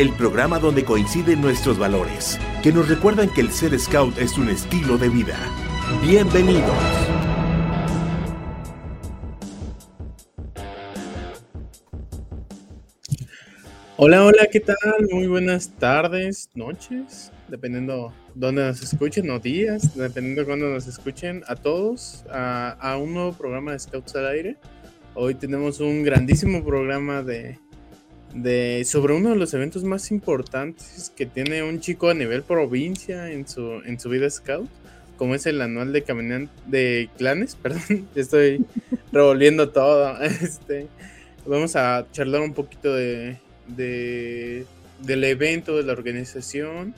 el programa donde coinciden nuestros valores, que nos recuerdan que el ser scout es un estilo de vida. Bienvenidos. Hola, hola, ¿qué tal? Muy buenas tardes, noches, dependiendo dónde nos escuchen, o días, dependiendo de cuándo nos escuchen, a todos, a, a, un nuevo programa de Scouts al Aire. Hoy tenemos un grandísimo programa de, de sobre uno de los eventos más importantes que tiene un chico a nivel provincia en su, en su vida Scout, como es el anual de de clanes, perdón, estoy revolviendo todo. Este, vamos a charlar un poquito de de, del evento, de la organización.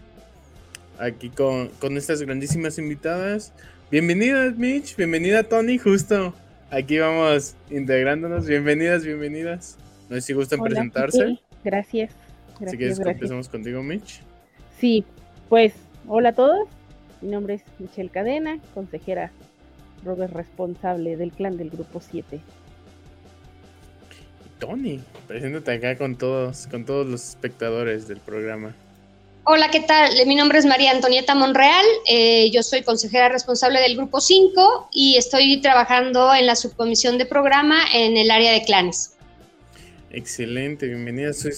Aquí con, con estas grandísimas invitadas. Bienvenidas, Mitch. Bienvenida, Tony. Justo aquí vamos integrándonos. Bienvenidas, bienvenidas. No sé si gustan Hola, presentarse. Sí, gracias. gracias. Así que gracias. empezamos contigo, Mitch. Sí, pues hola a todos. Mi nombre es Michelle Cadena, consejera Robert responsable del clan del grupo 7. Tony, preséntate acá con todos, con todos los espectadores del programa. Hola, ¿qué tal? Mi nombre es María Antonieta Monreal, eh, yo soy consejera responsable del Grupo 5 y estoy trabajando en la subcomisión de programa en el área de clanes. Excelente, bienvenidas, soy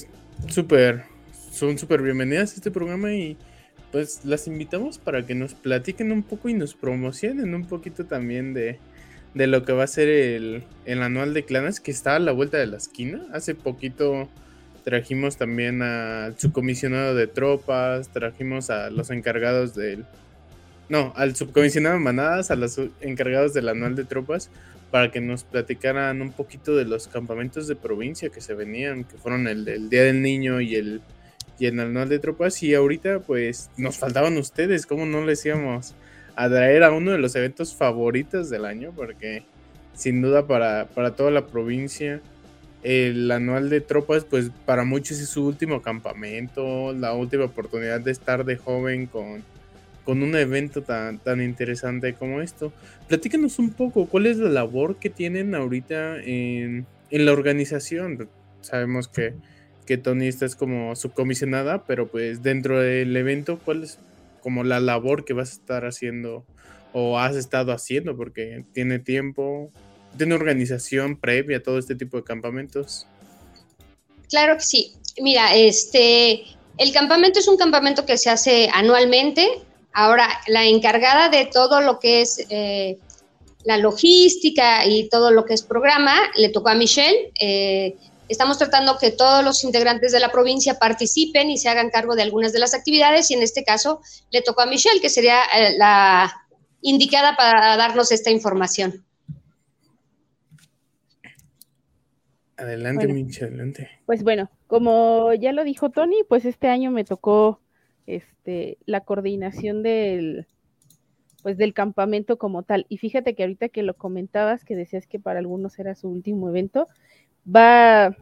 súper, son súper bienvenidas a este programa y pues las invitamos para que nos platiquen un poco y nos promocionen un poquito también de, de lo que va a ser el, el, anual de clanes que está a la vuelta de la esquina. Hace poquito trajimos también al subcomisionado de tropas, trajimos a los encargados del... No, al subcomisionado de manadas, a los encargados del anual de tropas, para que nos platicaran un poquito de los campamentos de provincia que se venían, que fueron el, Día del Niño y el, y el anual de tropas. Y ahorita pues nos faltaban ustedes, ¿cómo no les íbamos? a traer a uno de los eventos favoritos del año, porque sin duda para, para, toda la provincia, el anual de tropas, pues para muchos es su último campamento, la última oportunidad de estar de joven con, con un evento tan, tan interesante como esto. Platícanos un poco, ¿cuál es la labor que tienen ahorita en, en la organización? Sabemos que, que Tony está es como subcomisionada, pero pues dentro del evento, ¿cuál es como la labor que vas a estar haciendo o has estado haciendo, porque tiene tiempo, tiene organización previa a todo este tipo de campamentos. Claro que sí. Mira, este, el campamento es un campamento que se hace anualmente. Ahora, la encargada de todo lo que es eh, la logística y todo lo que es programa, le tocó a Michelle. Eh, Estamos tratando que todos los integrantes de la provincia participen y se hagan cargo de algunas de las actividades y en este caso le tocó a Michelle, que sería eh, la indicada para darnos esta información. Adelante, bueno, Michelle, adelante. Pues bueno, como ya lo dijo Tony, pues este año me tocó este, la coordinación del, pues del campamento como tal. Y fíjate que ahorita que lo comentabas, que decías que para algunos era su último evento, va,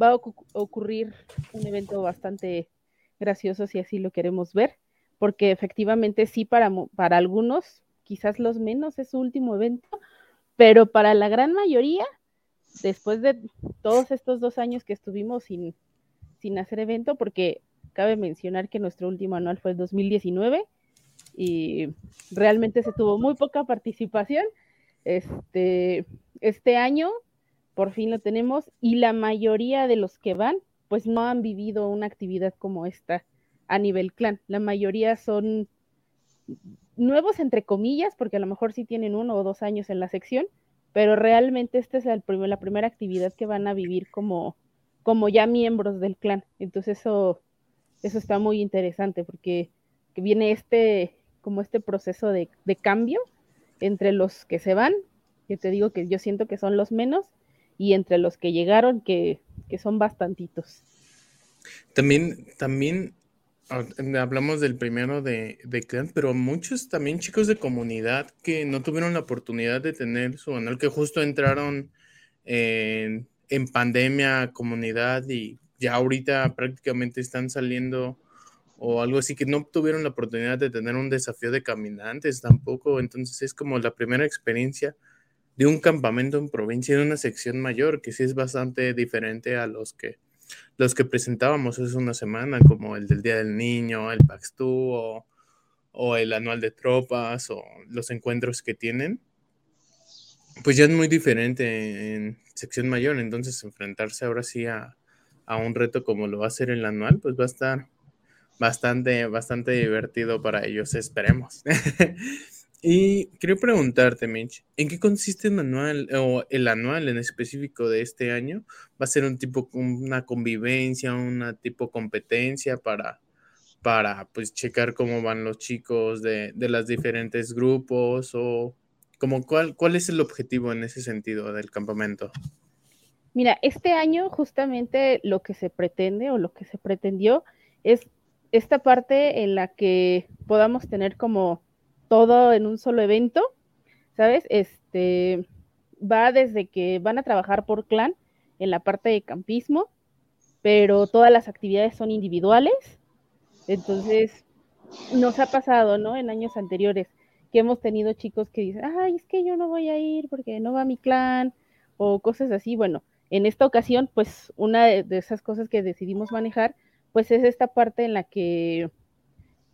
va a ocurrir un evento bastante gracioso si así lo queremos ver, porque efectivamente sí para, para algunos, quizás los menos, es su último evento, pero para la gran mayoría, después de todos estos dos años que estuvimos sin, sin hacer evento, porque cabe mencionar que nuestro último anual fue el 2019 y realmente se tuvo muy poca participación. Este, este año por fin lo tenemos y la mayoría de los que van pues no han vivido una actividad como esta a nivel clan. La mayoría son nuevos entre comillas, porque a lo mejor sí tienen uno o dos años en la sección, pero realmente esta es la primera actividad que van a vivir como, como ya miembros del clan. Entonces eso, eso está muy interesante porque que viene este, como este proceso de, de cambio entre los que se van, que te digo que yo siento que son los menos, y entre los que llegaron, que, que son bastantitos. También, también Ah, hablamos del primero de, de clan, pero muchos también chicos de comunidad que no tuvieron la oportunidad de tener su anual, que justo entraron en, en pandemia comunidad y ya ahorita prácticamente están saliendo o algo así, que no tuvieron la oportunidad de tener un desafío de caminantes tampoco. Entonces es como la primera experiencia de un campamento en provincia, en una sección mayor, que sí es bastante diferente a los que los que presentábamos hace una semana, como el del Día del Niño, el Paxtú o, o el anual de tropas o los encuentros que tienen, pues ya es muy diferente en sección mayor, entonces enfrentarse ahora sí a, a un reto como lo va a ser el anual, pues va a estar bastante, bastante divertido para ellos, esperemos. y quiero preguntarte, Mitch, ¿en qué consiste el anual o el anual en específico de este año? ¿Va a ser un tipo, una convivencia, una tipo competencia para, para pues checar cómo van los chicos de, de los diferentes grupos o como cuál, cuál es el objetivo en ese sentido del campamento? Mira, este año justamente lo que se pretende o lo que se pretendió es esta parte en la que podamos tener como todo en un solo evento, ¿sabes? Este va desde que van a trabajar por clan en la parte de campismo, pero todas las actividades son individuales. Entonces, nos ha pasado, ¿no? En años anteriores que hemos tenido chicos que dicen, ay, es que yo no voy a ir porque no va mi clan o cosas así. Bueno, en esta ocasión, pues una de, esas cosas que decidimos manejar, pues es esta parte en la que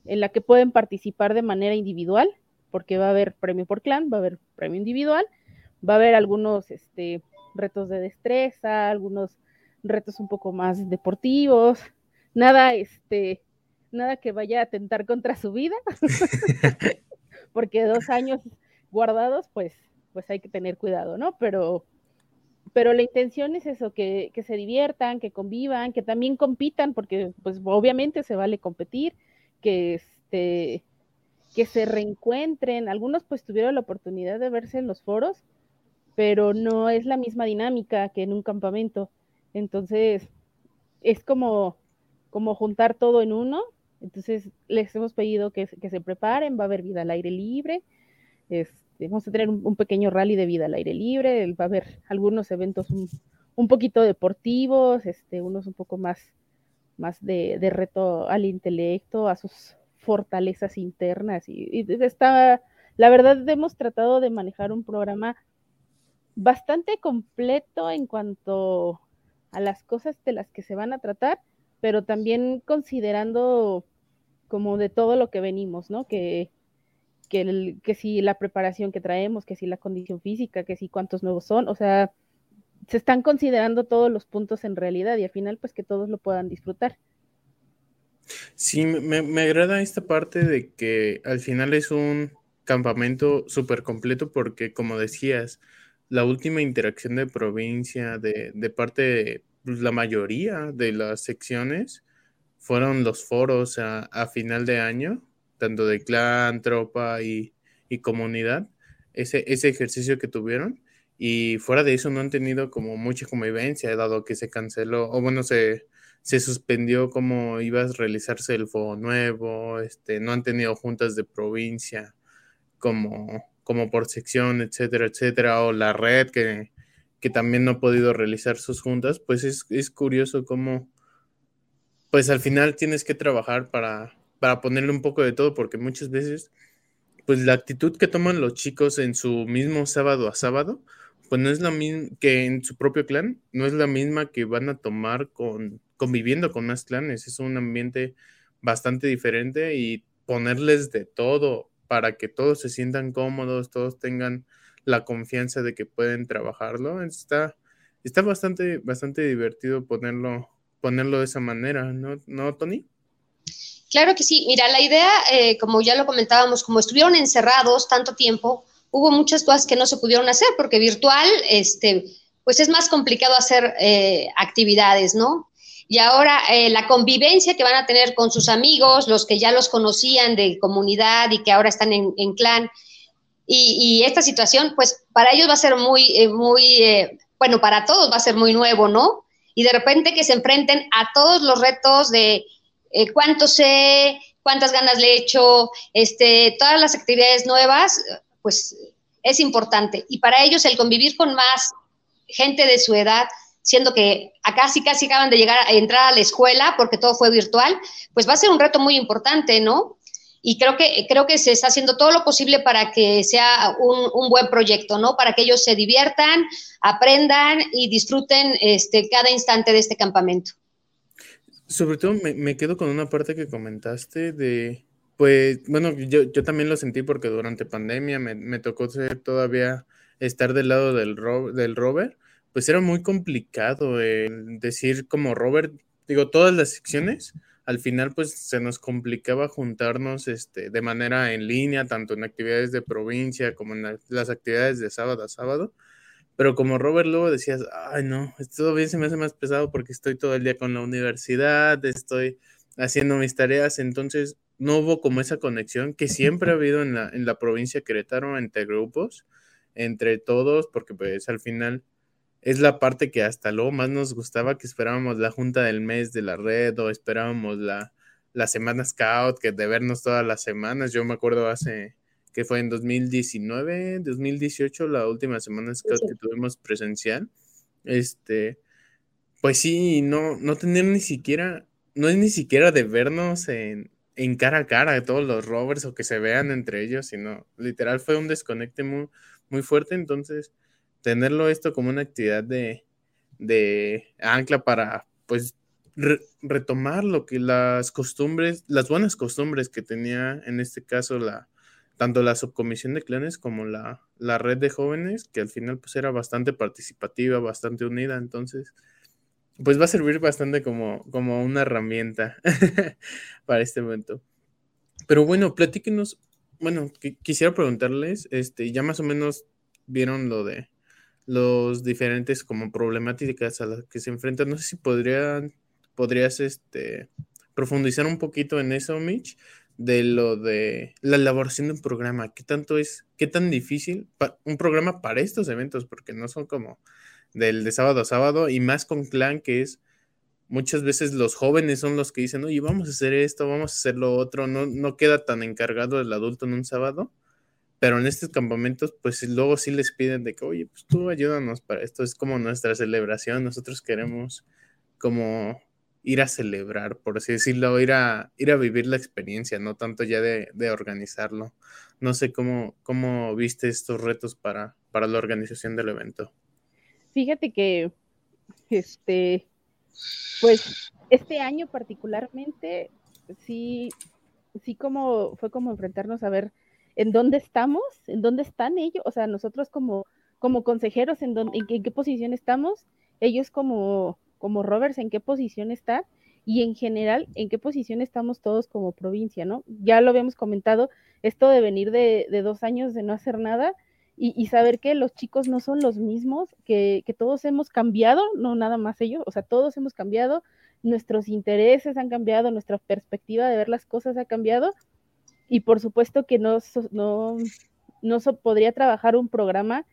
en la que pueden participar de manera individual, porque va a haber premio por clan, va a haber premio individual, va a haber algunos este, retos de destreza, algunos retos un poco más deportivos, nada, este, nada que vaya a atentar contra su vida, porque dos años guardados, pues, pues hay que tener cuidado, ¿no? Pero, pero la intención es eso, que, se diviertan, que convivan, que también compitan, porque pues obviamente se vale competir, que este que se reencuentren. Algunos pues tuvieron la oportunidad de verse en los foros, pero no es la misma dinámica que en un campamento. Entonces, es como, como juntar todo en uno. Entonces, les hemos pedido que, que se preparen, va a haber vida al aire libre. Este, vamos a tener un, pequeño rally de vida al aire libre, va a haber algunos eventos un, poquito deportivos, este, unos un poco más, más de, reto al intelecto, a sus fortalezas internas. Y, está, la verdad, hemos tratado de manejar un programa bastante completo en cuanto a las cosas de las que se van a tratar, pero también considerando como de todo lo que venimos, ¿no? Que que, que si la preparación que traemos, que si la condición física, que si cuántos nuevos son, o sea, se están considerando todos los puntos en realidad y al final pues que todos lo puedan disfrutar. Sí, me, me agrada esta parte de que al final es un campamento súper completo porque como decías, la última interacción de provincia de, de parte de pues, la mayoría de las secciones fueron los foros a final de año tanto de clan, tropa y, comunidad, ese, ese ejercicio que tuvieron. Y fuera de eso no han tenido como mucha convivencia, dado que se canceló, o bueno, se, se suspendió como iba a realizarse el fuego nuevo, este, no han tenido juntas de provincia como, como por sección, etcétera, etcétera, o la red que, que también no ha podido realizar sus juntas, pues es, es curioso cómo, pues al final tienes que trabajar para, para ponerle un poco de todo, porque muchas veces, pues la actitud que toman los chicos en su mismo sábado a sábado, pues no es la misma que en su propio clan, no es la misma que van a tomar con conviviendo con más clanes, es un ambiente bastante diferente y ponerles de todo para que todos se sientan cómodos, todos tengan la confianza de que pueden trabajarlo, está, está bastante, bastante divertido ponerlo, ponerlo de esa manera, ¿no, ¿No Tony? Claro que sí. Mira, la idea, eh, como ya lo comentábamos, como estuvieron encerrados tanto tiempo, hubo muchas cosas que no se pudieron hacer porque virtual, este, pues es más complicado hacer eh, actividades, ¿no? Y ahora eh, la convivencia que van a tener con sus amigos, los que ya los conocían de comunidad y que ahora están en, clan, y, esta situación, pues para ellos va a ser muy, muy, bueno, para todos va a ser muy nuevo, ¿no? Y de repente que se enfrenten a todos los retos de eh, cuánto sé, cuántas ganas le he hecho, este, todas las actividades nuevas, pues es importante. Y para ellos el convivir con más gente de su edad, siendo que acá sí casi acaban de llegar a entrar a la escuela porque todo fue virtual, pues va a ser un reto muy importante, ¿no? Y creo que, creo que se está haciendo todo lo posible para que sea un, buen proyecto, ¿no? Para que ellos se diviertan, aprendan y disfruten este, cada instante de este campamento. Sobre todo me, quedo con una parte que comentaste de, pues, bueno, yo, yo también lo sentí porque durante pandemia me, me tocó todavía estar del lado del, del Robert, pues era muy complicado decir como Robert, digo, todas las secciones, al final pues se nos complicaba juntarnos este, de manera en línea, tanto en actividades de provincia como en las actividades de sábado a sábado. Pero como Robert luego decías, ay no, esto bien se me hace más pesado porque estoy todo el día con la universidad, estoy haciendo mis tareas, entonces no hubo como esa conexión que siempre ha habido en la, en la provincia de Querétaro entre grupos, entre todos, porque pues al final es la parte que hasta luego más nos gustaba, que esperábamos la junta del mes de la red o esperábamos la, la semana scout, que de vernos todas las semanas. Yo me acuerdo hace que fue en 2019, 2018, la última semana que tuvimos presencial. Este, pues sí, no, no tener ni siquiera, no es ni siquiera de vernos en, en cara a cara de todos los rovers o que se vean entre ellos, sino literal fue un desconecte muy, muy fuerte. Entonces, tenerlo esto como una actividad de, de ancla para, pues, retomar lo que las costumbres, las buenas costumbres que tenía en este caso la, tanto la subcomisión de clanes como la, la, red de jóvenes, que al final pues era bastante participativa, bastante unida, entonces pues va a servir bastante como, como una herramienta para este momento. Pero bueno, platíquenos, bueno, quisiera preguntarles, este, ya más o menos vieron lo de los diferentes como problemáticas a las que se enfrentan, no sé si podrían, podrías este, profundizar un poquito en eso, Mitch, de lo de la elaboración de un programa, qué tanto es, qué tan difícil un programa para estos eventos, porque no son como del de sábado a sábado y más con clan que es muchas veces los jóvenes son los que dicen, oye, vamos a hacer esto, vamos a hacer lo otro, no, no queda tan encargado el adulto en un sábado, pero en estos campamentos, pues luego sí les piden de que, oye, pues tú ayúdanos para esto, es como nuestra celebración, nosotros queremos como ir a celebrar, por así decirlo, ir a, ir a vivir la experiencia, no tanto ya de, organizarlo. No sé cómo, cómo viste estos retos para, para la organización del evento. Fíjate que, este, pues, este año particularmente, sí, sí como, fue como enfrentarnos a ver en dónde estamos, en dónde están ellos, o sea, nosotros como, como consejeros, en, dónde, en qué posición estamos, ellos como como Roberts, en qué posición está y en general en qué posición estamos todos como provincia, ¿no? Ya lo habíamos comentado, esto de venir de, dos años de no hacer nada y, saber que los chicos no son los mismos, que, todos hemos cambiado, no nada más ellos, o sea, todos hemos cambiado, nuestros intereses han cambiado, nuestra perspectiva de ver las cosas ha cambiado y por supuesto que no, no, no podría trabajar un programa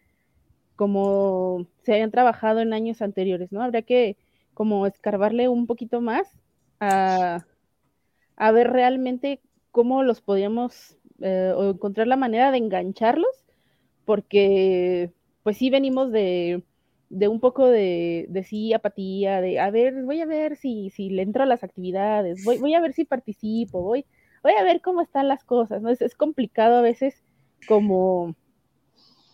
como se hayan trabajado en años anteriores, ¿no? Habría que como escarbarle un poquito más a, ver realmente cómo los podíamos eh, o encontrar la manera de engancharlos, porque pues sí venimos de, un poco de, de, sí apatía, de a ver, voy a ver si, si le entro a las actividades, voy, voy a ver si participo, voy, voy a ver cómo están las cosas, ¿no? Es, es complicado a veces como,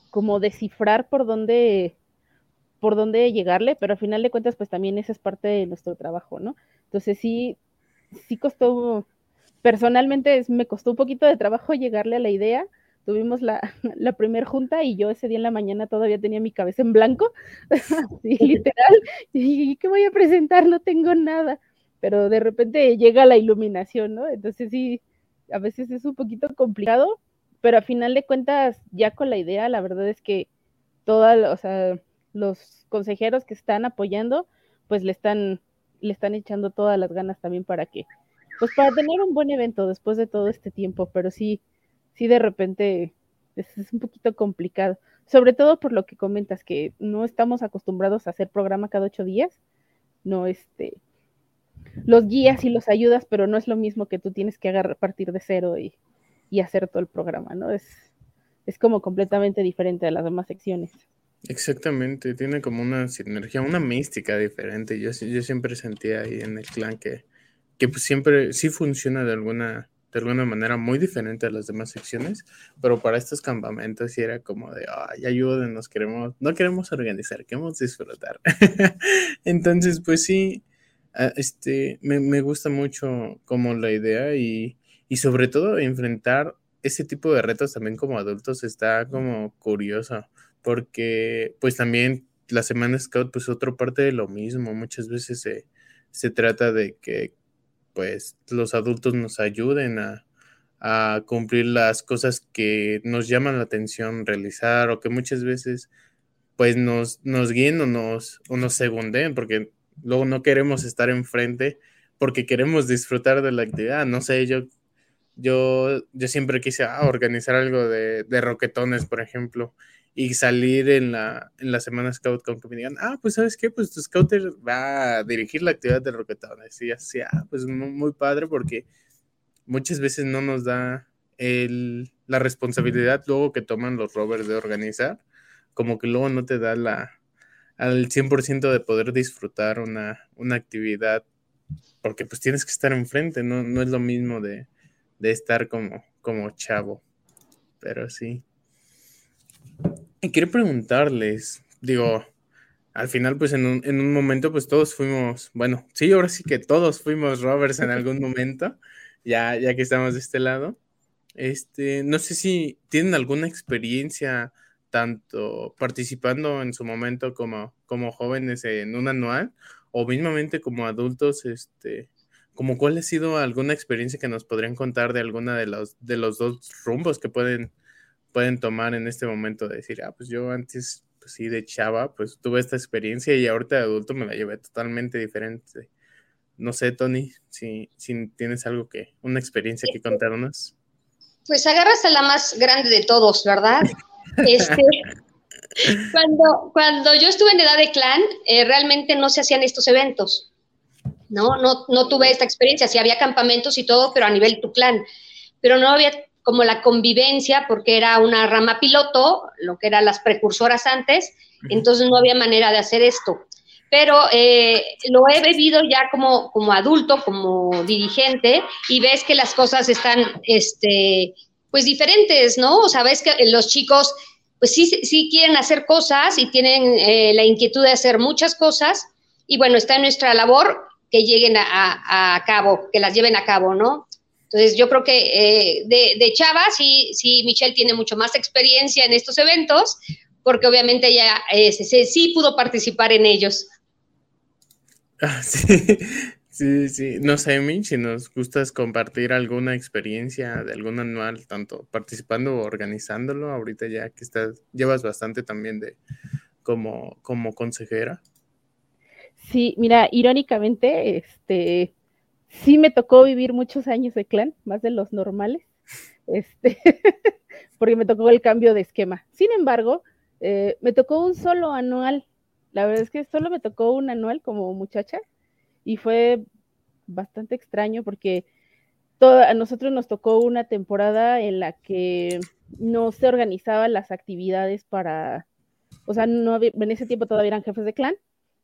como descifrar por dónde, por dónde llegarle, pero al final de cuentas, pues también esa es parte de nuestro trabajo, ¿no? Entonces sí, sí costó, personalmente me costó un poquito de trabajo llegarle a la idea. Tuvimos la, la primer junta y yo ese día en la mañana todavía tenía mi cabeza en blanco, literal, y ¿qué voy a presentar? No tengo nada, pero de repente llega la iluminación, ¿no? Entonces sí, a veces es un poquito complicado, pero a final de cuentas, ya con la idea, la verdad es que toda, o sea, los consejeros que están apoyando, pues le están, le están echando todas las ganas también para que, pues para tener un buen evento después de todo este tiempo, pero sí, sí de repente es, un poquito complicado, sobre todo por lo que comentas, que no estamos acostumbrados a hacer programa cada ocho días, no este, los guías y los ayudas, pero no es lo mismo que tú tienes que agarrar, partir de cero y, y hacer todo el programa, ¿no? Es, es como completamente diferente a las demás secciones. Exactamente, tiene como una sinergia, una mística diferente. Yo, yo siempre sentía ahí en el clan que, que pues siempre sí funciona de alguna, de alguna manera muy diferente a las demás secciones, pero para estos campamentos sí era como de, ay, ayúdenos, queremos, no queremos organizar, queremos disfrutar. Entonces, pues sí, ah, este, me, me, gusta mucho como la idea y, y sobre todo enfrentar ese tipo de retos también como adultos está como curioso porque pues también la Semana Scout pues otra parte de lo mismo, muchas veces se, se trata de que pues los adultos nos ayuden a, a, cumplir las cosas que nos llaman la atención realizar o que muchas veces pues nos, nos guíen o nos, o nos segunden porque luego no queremos estar enfrente porque queremos disfrutar de la actividad. No sé, yo, yo, yo siempre quise ah, organizar algo de, de roquetones, por ejemplo, y salir en la, en la semana scout con que me digan, ah, pues sabes qué, pues tu scouter va a dirigir la actividad de roquetones. Y así, ah, pues muy, padre porque muchas veces no nos da el, la responsabilidad luego que toman los rovers de organizar, como que luego no te da la al 100% de poder disfrutar una, una, actividad, porque pues tienes que estar enfrente, no, no es lo mismo de, de estar como, como chavo, pero sí. Quiero preguntarles, digo, al final, pues en un, en un, momento, pues todos fuimos, bueno, sí, ahora sí que todos fuimos rovers en algún momento, ya, ya que estamos de este lado. Este, no sé si tienen alguna experiencia tanto participando en su momento como, como jóvenes en un anual o mismamente como adultos, este, como cuál ha sido alguna experiencia que nos podrían contar de alguna de los, de los dos rumbos que pueden pueden tomar en este momento de decir, ah, pues yo antes, pues sí, de chava, pues tuve esta experiencia y ahorita de adulto me la llevé totalmente diferente. No sé, Tony, si, si tienes algo que, una experiencia que contarnos. Pues agarras a la más grande de todos, ¿verdad? Este, cuando, cuando yo estuve en edad de clan, eh, realmente no se hacían estos eventos. No, no, no tuve esta experiencia. Sí había campamentos y todo, pero a nivel tu clan. Pero no había como la convivencia, porque era una rama piloto, lo que eran las precursoras antes, entonces no había manera de hacer esto. Pero eh, lo he vivido ya como, como adulto, como dirigente, y ves que las cosas están, este, pues diferentes, ¿no? O sea, ves que los chicos, pues sí, sí quieren hacer cosas y tienen eh, la inquietud de hacer muchas cosas, y bueno, está en nuestra labor que lleguen a, a cabo, que las lleven a cabo, ¿no? Entonces, yo creo que eh, de, de, Chava, sí, sí, Michelle tiene mucho más experiencia en estos eventos, porque obviamente ella eh, sí pudo participar en ellos. Ah, sí, sí, sí. No sé, Mich, si nos gustas compartir alguna experiencia de algún anual, tanto participando o organizándolo, ahorita ya que estás, llevas bastante también de como, como consejera. Sí, mira, irónicamente, este, sí me tocó vivir muchos años de clan, más de los normales, este, porque me tocó el cambio de esquema. Sin embargo, eh, me tocó un solo anual. La verdad es que solo me tocó un anual como muchacha y fue bastante extraño porque a nosotros nos tocó una temporada en la que no se organizaban las actividades para, o sea, no en ese tiempo todavía eran jefes de clan,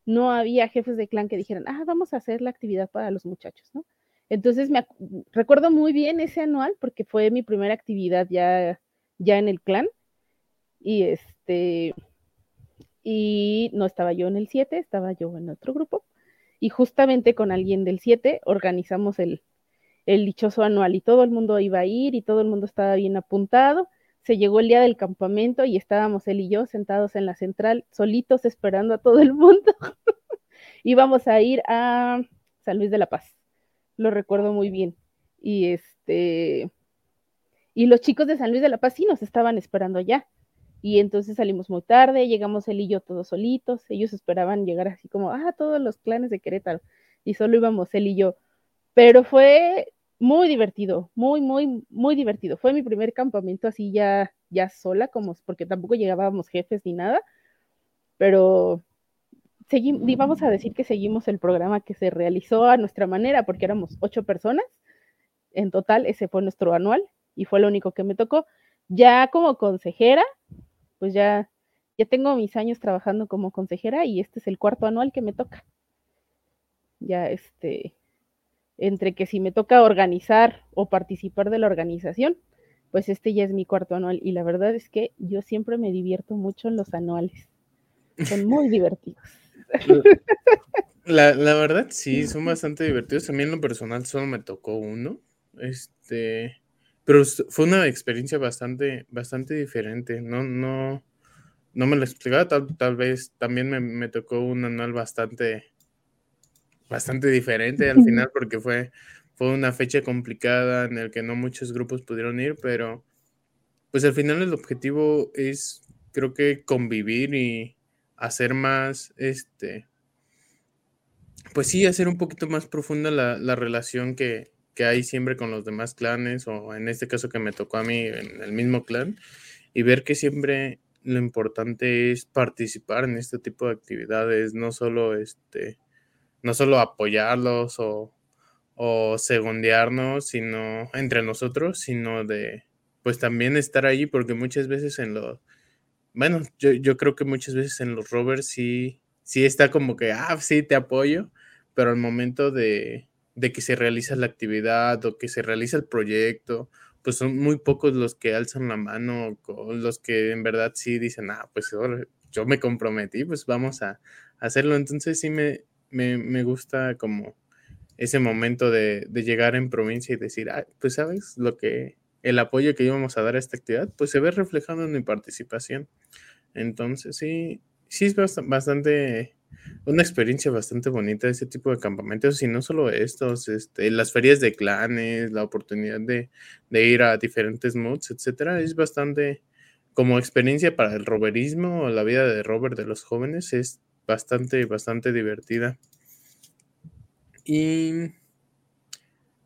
no había jefes de clan que dijeran, ah, vamos a hacer la actividad para los muchachos, ¿no? Entonces me recuerdo muy bien ese anual porque fue mi primera actividad ya, ya en el clan. Y este, y no estaba yo en el 7, estaba yo en otro grupo. Y justamente con alguien del 7 organizamos el, el dichoso anual y todo el mundo iba a ir y todo el mundo estaba bien apuntado se llegó el día del campamento y estábamos él y yo sentados en la central, solitos esperando a todo el mundo. Íbamos a ir a San Luis de la Paz, lo recuerdo muy bien. Y este, y los chicos de San Luis de la Paz sí nos estaban esperando allá. Y entonces salimos muy tarde, llegamos él y yo todos solitos, ellos esperaban llegar así como, ah, todos los clanes de Querétaro, y solo íbamos él y yo. Pero fue muy divertido, muy, muy, muy divertido. Fue mi primer campamento así ya, ya sola, como porque tampoco llegábamos jefes ni nada, pero seguimos, vamos a decir que seguimos el programa que se realizó a nuestra manera, porque éramos ocho personas. En total, ese fue nuestro anual y fue lo único que me tocó. Ya como consejera, pues ya, ya tengo mis años trabajando como consejera y este es el cuarto anual que me toca. Ya este, entre que si me toca organizar o participar de la organización, pues este ya es mi cuarto anual y la verdad es que yo siempre me divierto mucho en los anuales. Son muy divertidos. La, la, verdad sí, son bastante divertidos. A mí en lo personal solo me tocó uno. Este, pero fue una experiencia bastante, bastante diferente. No, no, no me lo explicaba. Tal, tal vez también me, me, tocó un anual bastante, bastante diferente al final porque fue, fue una fecha complicada en el que no muchos grupos pudieron ir, pero pues al final el objetivo es, creo que convivir y hacer más, este, pues sí, hacer un poquito más profunda la, la relación que, que, hay siempre con los demás clanes, o en este caso que me tocó a mí en el mismo clan, y ver que siempre lo importante es participar en este tipo de actividades, no solo este, no solo apoyarlos o, o segundearnos, sino entre nosotros, sino de pues también estar ahí, porque muchas veces en los, bueno, yo, yo creo que muchas veces en los rovers sí, sí está como que, ah, sí, te apoyo, pero al momento de, de que se realiza la actividad o que se realiza el proyecto, pues son muy pocos los que alzan la mano, los que en verdad sí dicen, ah, pues yo me comprometí, pues vamos a hacerlo. Entonces sí me, me, me gusta como ese momento de, de, llegar en provincia y decir, ah, pues sabes, lo que el apoyo que íbamos a dar a esta actividad, pues se ve reflejado en mi participación. Entonces, sí, sí es bastante, una experiencia bastante bonita ese tipo de campamentos y no solo estos, este, las ferias de clanes, la oportunidad de, de ir a diferentes moods, etcétera, es bastante, como experiencia para el roverismo o la vida de rover de los jóvenes, es bastante, bastante divertida. Y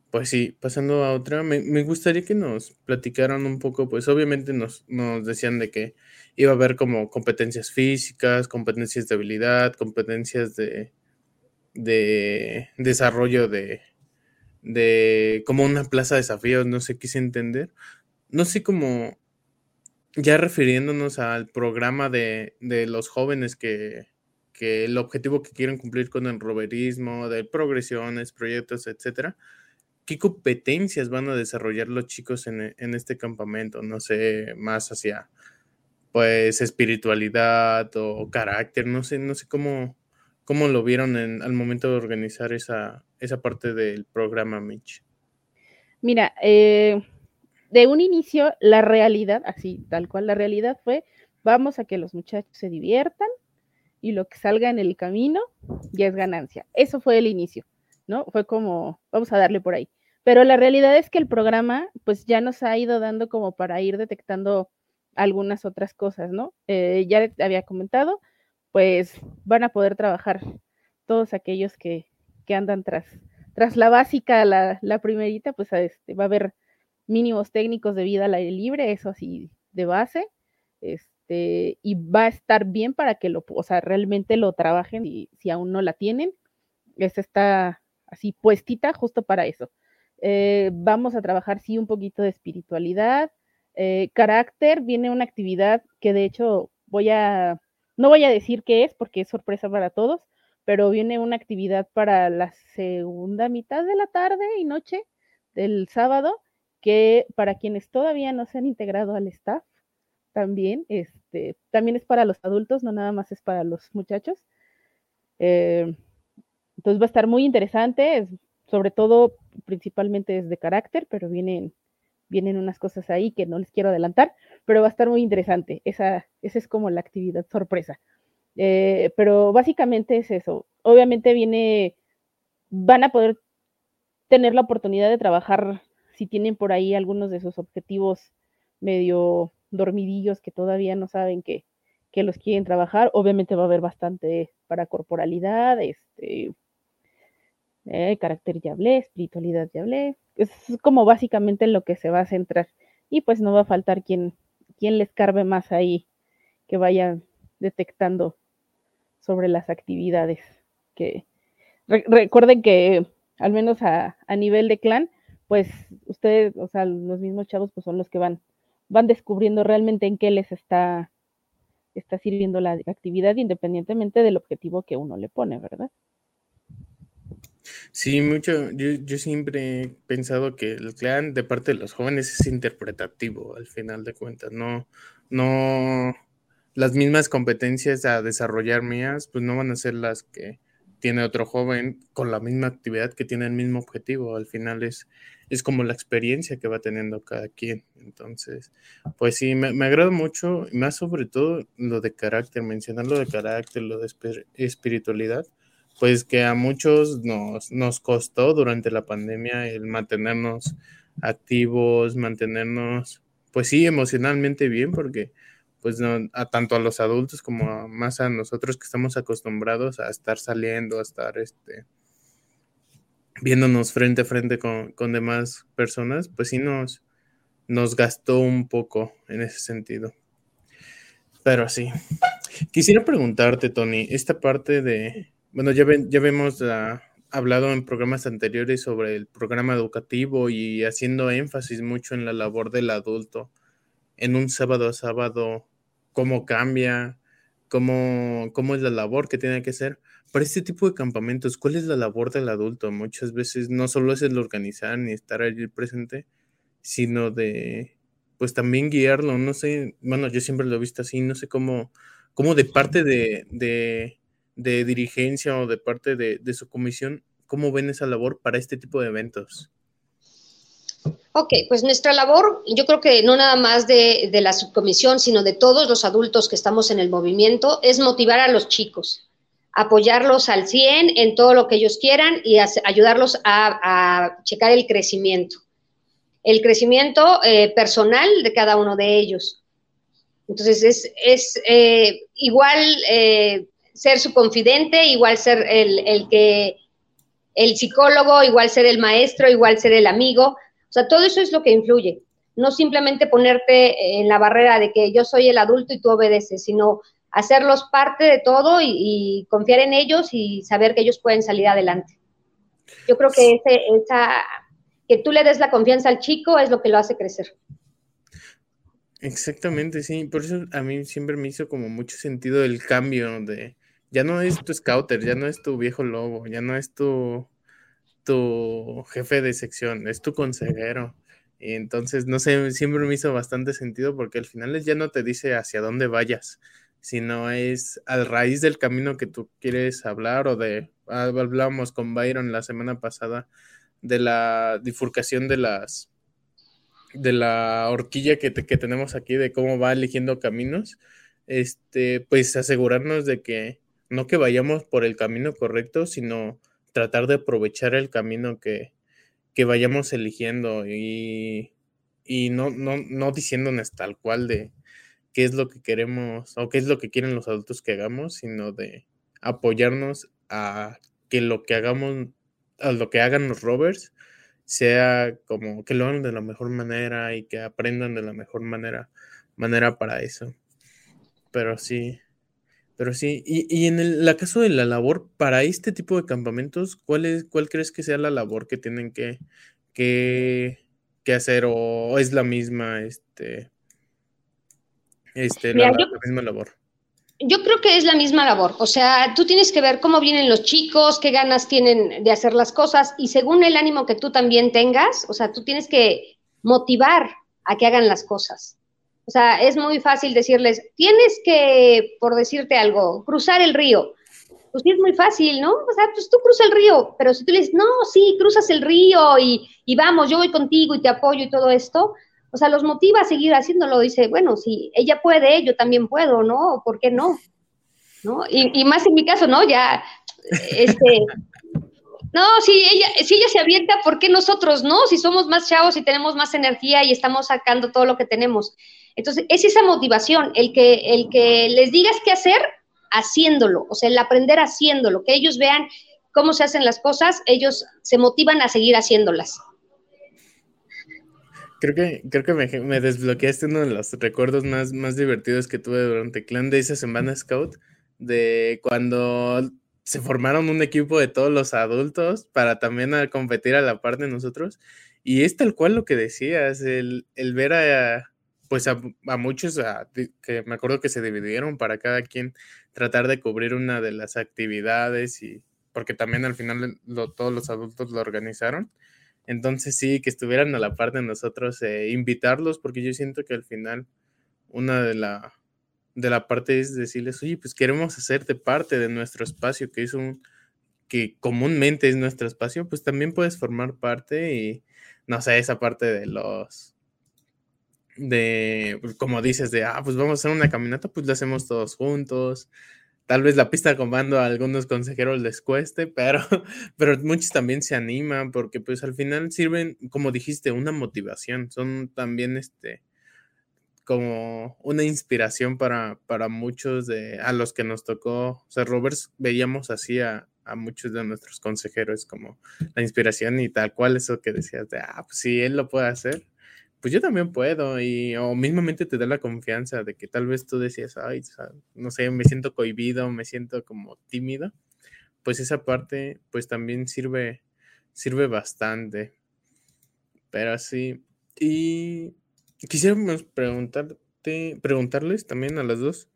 pues sí, pasando a otra, me, me, gustaría que nos platicaran un poco, pues obviamente nos, nos, decían de que iba a haber como competencias físicas, competencias de habilidad, competencias de, de desarrollo de, de como una plaza de desafíos, no sé, quise entender. No sé cómo, ya refiriéndonos al programa de, de los jóvenes que, que el objetivo que quieren cumplir con el roverismo, de progresiones, proyectos, etcétera ¿qué competencias van a desarrollar los chicos en, en, este campamento? No sé, más hacia, pues, espiritualidad o carácter, no sé, no sé cómo, cómo lo vieron en, al momento de organizar esa, esa parte del programa, Mitch. Mira, eh, de un inicio, la realidad, así, tal cual, la realidad fue, vamos a que los muchachos se diviertan y lo que salga en el camino ya es ganancia. Eso fue el inicio. ¿no? Fue como, vamos a darle por ahí. Pero la realidad es que el programa, pues ya nos ha ido dando como para ir detectando algunas otras cosas, ¿no? Eh, ya había comentado, pues van a poder trabajar todos aquellos que, que andan tras, tras la básica, la, la primerita, pues este, va a haber mínimos técnicos de vida al aire libre, eso así de base, este, y va a estar bien para que lo, o sea, realmente lo trabajen y si aún no la tienen. Esta está así puestita justo para eso. Eh, vamos a trabajar, sí, un poquito de espiritualidad, eh, carácter, viene una actividad que de hecho voy a, no voy a decir qué es porque es sorpresa para todos, pero viene una actividad para la segunda mitad de la tarde y noche del sábado, que para quienes todavía no se han integrado al staff, también, este, también es para los adultos, no nada más es para los muchachos. Eh, entonces va a estar muy interesante, sobre todo, principalmente es de carácter, pero vienen, vienen unas cosas ahí que no les quiero adelantar, pero va a estar muy interesante. Esa, esa es como la actividad sorpresa. Eh, pero básicamente es eso. Obviamente viene, van a poder tener la oportunidad de trabajar si tienen por ahí algunos de sus objetivos medio dormidillos que todavía no saben que, que los quieren trabajar. Obviamente va a haber bastante para corporalidad, este, eh, carácter ya hablé, espiritualidad ya hablé, es como básicamente en lo que se va a centrar. Y pues no va a faltar quien, les carbe más ahí, que vayan detectando sobre las actividades que recuerden que al menos a, a, nivel de clan, pues ustedes, o sea, los mismos chavos, pues son los que van, van descubriendo realmente en qué les está, está sirviendo la actividad, independientemente del objetivo que uno le pone, ¿verdad? Sí, mucho. Yo, yo siempre he pensado que el clan de parte de los jóvenes es interpretativo, al final de cuentas. No, no, las mismas competencias a desarrollar mías, pues no van a ser las que tiene otro joven con la misma actividad que tiene el mismo objetivo. Al final es, es como la experiencia que va teniendo cada quien. Entonces, pues sí, me, me agrada mucho, más sobre todo lo de carácter, mencionar lo de carácter, lo de espiritualidad pues que a muchos nos, nos costó durante la pandemia el mantenernos activos, mantenernos, pues sí, emocionalmente bien, porque pues no, a tanto a los adultos como más a nosotros que estamos acostumbrados a estar saliendo, a estar este, viéndonos frente a frente con, con demás personas, pues sí nos, nos gastó un poco en ese sentido. Pero sí. Quisiera preguntarte, Tony, esta parte de, bueno, ya, ven, ya hemos ah, hablado en programas anteriores sobre el programa educativo y haciendo énfasis mucho en la labor del adulto, en un sábado a sábado, cómo cambia, cómo, cómo es la labor que tiene que hacer. Para este tipo de campamentos, ¿cuál es la labor del adulto? Muchas veces no solo es el organizar ni estar allí presente, sino de, pues también guiarlo. No sé, bueno, yo siempre lo he visto así, no sé cómo, cómo de parte de de dirigencia o de parte de, su comisión, ¿cómo ven esa labor para este tipo de eventos? Ok, pues nuestra labor, yo creo que no nada más de, la subcomisión, sino de todos los adultos que estamos en el movimiento, es motivar a los chicos, apoyarlos al 100 en todo lo que ellos quieran y ayudarlos a, checar el crecimiento, el crecimiento eh, personal de cada uno de ellos. Entonces, es, eh, igual eh, ser su confidente, igual ser el, que, el psicólogo, igual ser el maestro, igual ser el amigo. O sea, todo eso es lo que influye. No simplemente ponerte en la barrera de que yo soy el adulto y tú obedeces, sino hacerlos parte de todo y, confiar en ellos y saber que ellos pueden salir adelante. Yo creo que ese, esa, que tú le des la confianza al chico es lo que lo hace crecer. Exactamente, sí. Por eso a mí siempre me hizo como mucho sentido el cambio de, ya no es tu scouter, ya no es tu viejo lobo, ya no es tu, tu jefe de sección, es tu consejero. Y entonces, no sé, siempre me hizo bastante sentido porque al final ya no te dice hacia dónde vayas, sino es al raíz del camino que tú quieres hablar o de, ah, hablábamos con Byron la semana pasada de la bifurcación de las, de la horquilla que, que tenemos aquí, de cómo va eligiendo caminos, este, pues asegurarnos de que no que vayamos por el camino correcto, sino tratar de aprovechar el camino que, vayamos eligiendo y, y no, no, no diciéndonos tal cual de qué es lo que queremos o qué es lo que quieren los adultos que hagamos, sino de apoyarnos a que lo que hagamos, a lo que hagan los rovers, sea como que lo hagan de la mejor manera y que aprendan de la mejor manera, manera para eso. Pero sí, pero sí, y, en el la caso de la labor, para este tipo de campamentos, ¿cuál, es, cuál crees que sea la labor que tienen que, que, hacer o es la misma, este, este, la, misma labor? Yo creo que es la misma labor, o sea, tú tienes que ver cómo vienen los chicos, qué ganas tienen de hacer las cosas y según el ánimo que tú también tengas, o sea, tú tienes que motivar a que hagan las cosas. O sea, es muy fácil decirles, tienes que, por decirte algo, cruzar el río. Pues sí, es muy fácil, ¿no? O sea, pues tú cruzas el río, pero si tú le dices, no, sí, cruzas el río y, y vamos, yo voy contigo y te apoyo y todo esto, o sea, los motiva a seguir haciéndolo. Dice, bueno, si ella puede, yo también puedo, ¿no? ¿Por qué no? ¿No? Y, y más en mi caso, ¿no? Ya, este, no, si ella, si ella se avienta, ¿por qué nosotros no? Si somos más chavos y tenemos más energía y estamos sacando todo lo que tenemos. Entonces, es esa motivación, el que, el que les digas qué hacer, haciéndolo, o sea, el aprender haciéndolo, que ellos vean cómo se hacen las cosas, ellos se motivan a seguir haciéndolas. Creo que, creo que me, desbloqueaste uno de los recuerdos más, más divertidos que tuve durante Clan de esa semana Scout, de cuando se formaron un equipo de todos los adultos para también competir a la par de nosotros. Y es tal cual lo que decías, el, el ver a, pues a, muchos, que me acuerdo que se dividieron para cada quien tratar de cubrir una de las actividades y porque también al final todos los adultos lo organizaron. Entonces sí, que estuvieran a la par de nosotros, eh, invitarlos, porque yo siento que al final una de la, de la parte es decirles, oye, pues queremos hacerte parte de nuestro espacio, que es un, que comúnmente es nuestro espacio, pues también puedes formar parte y, no sé, esa parte de los, de, pues, como dices, de, ah, pues vamos a hacer una caminata, pues lo hacemos todos juntos. Tal vez la pista comando a algunos consejeros les cueste, pero, pero muchos también se animan porque pues al final sirven, como dijiste, una motivación. Son también este, como una inspiración para, para muchos de a los que nos tocó. O sea, Roberts veíamos así a, a, muchos de nuestros consejeros como la inspiración y tal cual eso que decías de, ah, pues si él lo puede hacer, pues yo también puedo. Y o mismamente te da la confianza de que tal vez tú decías, ay, no sé, me siento cohibido, me siento como tímido. Pues esa parte, pues también sirve, sirve bastante. Pero sí. Y Quisiéramos preguntarte, preguntarles también a las dos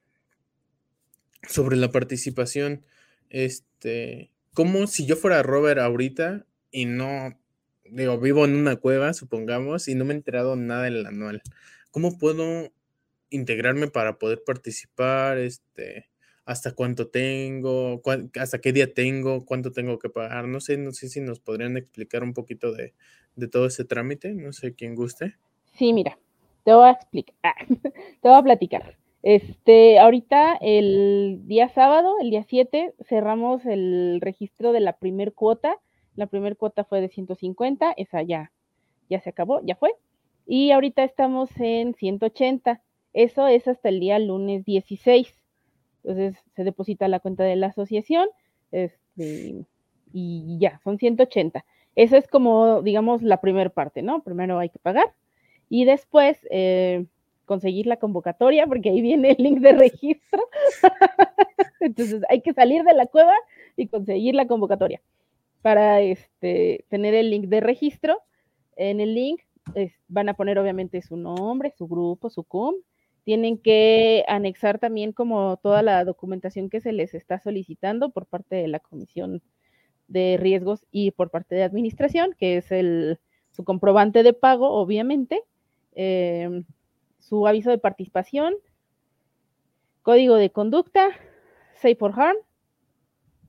sobre la participación. Este, ¿cómo si yo fuera Robert ahorita y no, digo, vivo en una cueva, supongamos, y no me he enterado nada del anual? ¿Cómo puedo integrarme para poder participar? Este, hasta cuánto tengo, hasta qué día tengo, cuánto tengo que pagar. No sé, no sé si nos podrían explicar un poquito de, de todo ese trámite. No sé quién guste. Sí, mira, te voy a explicar, te voy a platicar. Este, ahorita el día sábado, el día 7, cerramos el registro de la primer cuota. La primer cuota fue de 150, esa ya, ya se acabó, ya fue. Y ahorita estamos en 180. Eso es hasta el día lunes 16. Entonces se deposita la cuenta de la asociación este, y ya, son 180. Esa es como, digamos, la primera parte, ¿no? Primero hay que pagar y después eh, conseguir la convocatoria, porque ahí viene el link de registro. Entonces hay que salir de la cueva y conseguir la convocatoria para este, tener el link de registro. En el link van a poner obviamente su nombre, su grupo, su CUM. Tienen que anexar también como toda la documentación que se les está solicitando por parte de la Comisión de Riesgos y por parte de Administración, que es el, su comprobante de pago, obviamente, Em, su aviso de participación, código de conducta, Safe for Harm,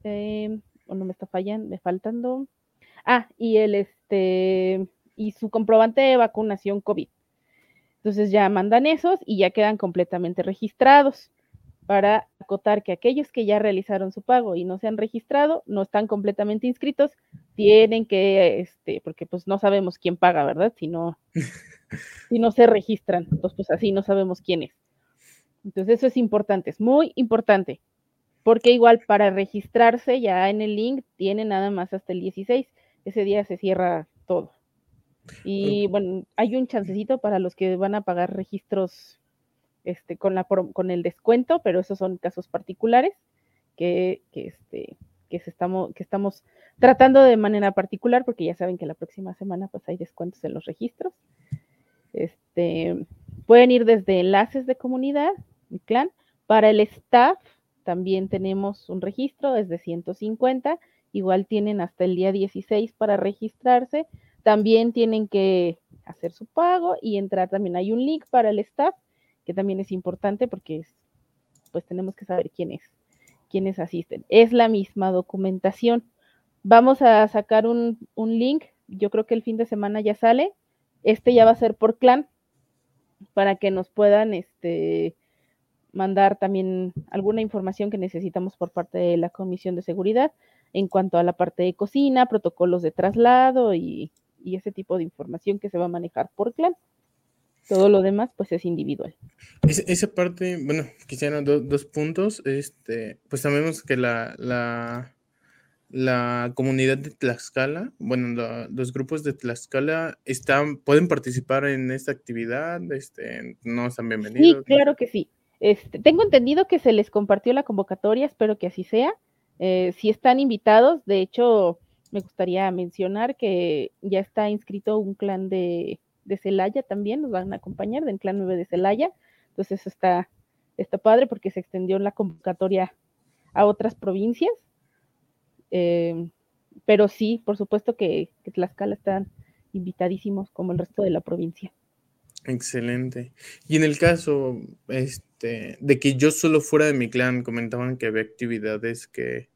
em, o no me está fallando, me faltando. Ah, y el este y su comprobante de vacunación COVID. Entonces ya mandan esos y ya quedan completamente registrados para acotar que aquellos que ya realizaron su pago y no se han registrado, no están completamente inscritos, tienen que, este, porque pues no sabemos quién paga, ¿verdad? Si no, si no se registran. Entonces, pues así no sabemos quién es. Entonces, eso es importante, es muy importante, porque igual para registrarse ya en el link tiene nada más hasta el 16. Ese día se cierra todo. Y bueno, hay un chancecito para los que van a pagar registros este, con, la, con el descuento, pero esos son casos particulares que, que, este, que, estamos, tratando de manera particular, porque ya saben que la próxima semana pues hay descuentos en los registros. Este, pueden ir desde enlaces de comunidad, mi clan. Para el staff también tenemos un registro desde 150. Igual tienen hasta el día 16 para registrarse. También tienen que hacer su pago y entrar. También hay un link para el staff, que también es importante porque pues tenemos que saber quién es, quiénes asisten. Es la misma documentación. Vamos a sacar un, un link. Yo creo que el fin de semana ya sale este ya va a ser por clan para que nos puedan este, mandar también alguna información que necesitamos por parte de la Comisión de Seguridad en cuanto a la parte de cocina, protocolos de traslado y, ese tipo de información que se va a manejar por clan. Todo lo demás, pues es individual. esa parte, bueno, quisiera dos puntos. Este, pues sabemos que la, la, la comunidad de Tlaxcala, bueno, los grupos de Tlaxcala están, pueden participar en esta actividad, este, no están bienvenidos. Sí, claro que sí. Este, tengo entendido que se les compartió la convocatoria, espero que así sea. Eh, si están invitados, de hecho, me gustaría mencionar que ya está inscrito un clan de, de Celaya también, nos van a acompañar del clan 9 de Celaya. Entonces está, está padre porque se extendió la convocatoria a otras provincias. Eh, pero sí, por supuesto que, que Tlaxcala están invitadísimos como el resto de la provincia. Excelente. Y en el caso este, de que yo solo fuera de mi clan, comentaban que había actividades que,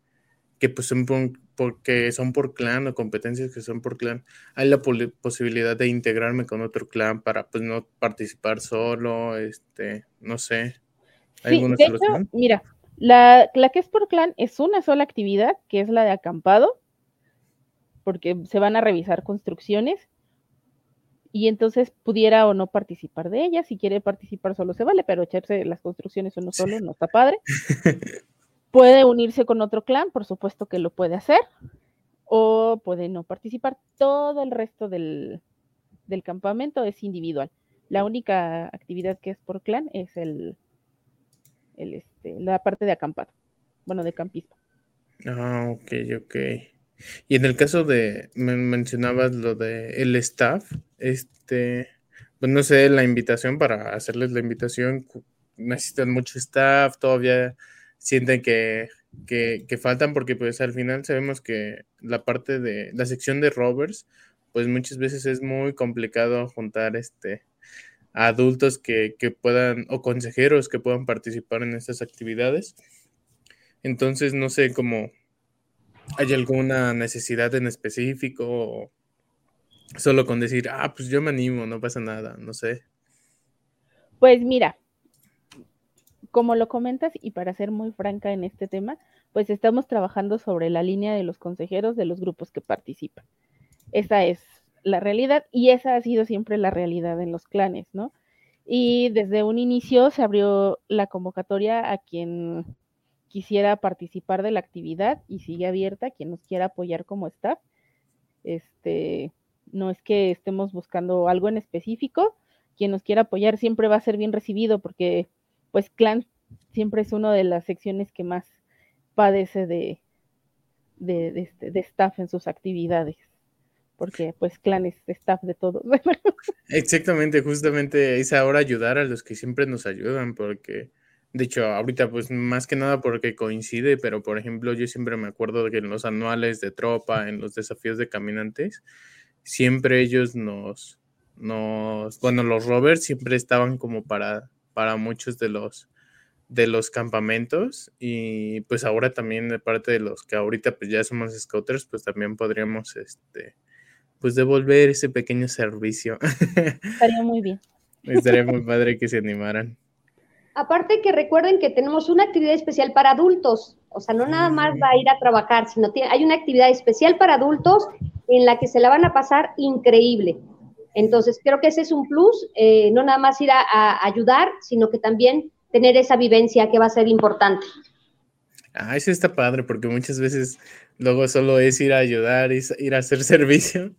que pues son por, porque son por clan o competencias que son por clan. Hay la posibilidad de integrarme con otro clan para pues no participar solo, este, no sé. ¿Hay sí, de hecho, mira, la, la que es por clan es una sola actividad, que es la de acampado, porque se van a revisar construcciones y entonces pudiera o no participar de ella. Si quiere participar solo se vale, pero echarse las construcciones uno solo no está padre. puede unirse con otro clan, por supuesto que lo puede hacer, o puede no participar. Todo el resto del, del campamento es individual. La única actividad que es por clan es el, el este, la parte de acampado, bueno, de campismo. Ah, ok, ok. Y en el caso de, me mencionabas lo de el staff, este, pues no sé, la invitación para hacerles la invitación, necesitan mucho staff, todavía sienten que, que, faltan porque pues al final sabemos que la parte de la sección de rovers, pues muchas veces es muy complicado juntar este adultos que, que puedan o consejeros que puedan participar en estas actividades. Entonces, no sé cómo ¿Hay alguna necesidad en específico? solo con decir, ah, pues yo me animo, no pasa nada, no sé. Pues mira, como lo comentas, y para ser muy franca en este tema, pues estamos trabajando sobre la línea de los consejeros de los grupos que participan. Esa es la realidad y esa ha sido siempre la realidad en los clanes, ¿no? Y desde un inicio se abrió la convocatoria a quien quisiera participar de la actividad y sigue abierta, quien nos quiera apoyar como staff. Este, no es que estemos buscando algo en específico, quien nos quiera apoyar siempre va a ser bien recibido porque pues clan siempre es una de las secciones que más padece de, de, de, este, staff en sus actividades porque pues clan es staff de todos. Exactamente, justamente es ahora ayudar a los que siempre nos ayudan, porque de hecho, ahorita pues más que nada porque coincide, pero por ejemplo yo siempre me acuerdo de que en los anuales de tropa, en los desafíos de caminantes, siempre ellos nos, nos, bueno, los rovers siempre estaban como para, para muchos de los, de los campamentos y pues ahora también de parte de los que ahorita pues ya somos scouters, pues también podríamos, este, pues devolver ese pequeño servicio. Estaría muy bien. Estaría muy padre que se animaran. Aparte que recuerden que tenemos una actividad especial para adultos, o sea, no nada más va a ir a trabajar, sino que hay una actividad especial para adultos en la que se la van a pasar increíble. Entonces, creo que ese es un plus, eh, no nada más ir a, ayudar, sino que también tener esa vivencia que va a ser importante. Ah, eso está padre, porque muchas veces luego solo es ir a ayudar, ir a hacer servicio,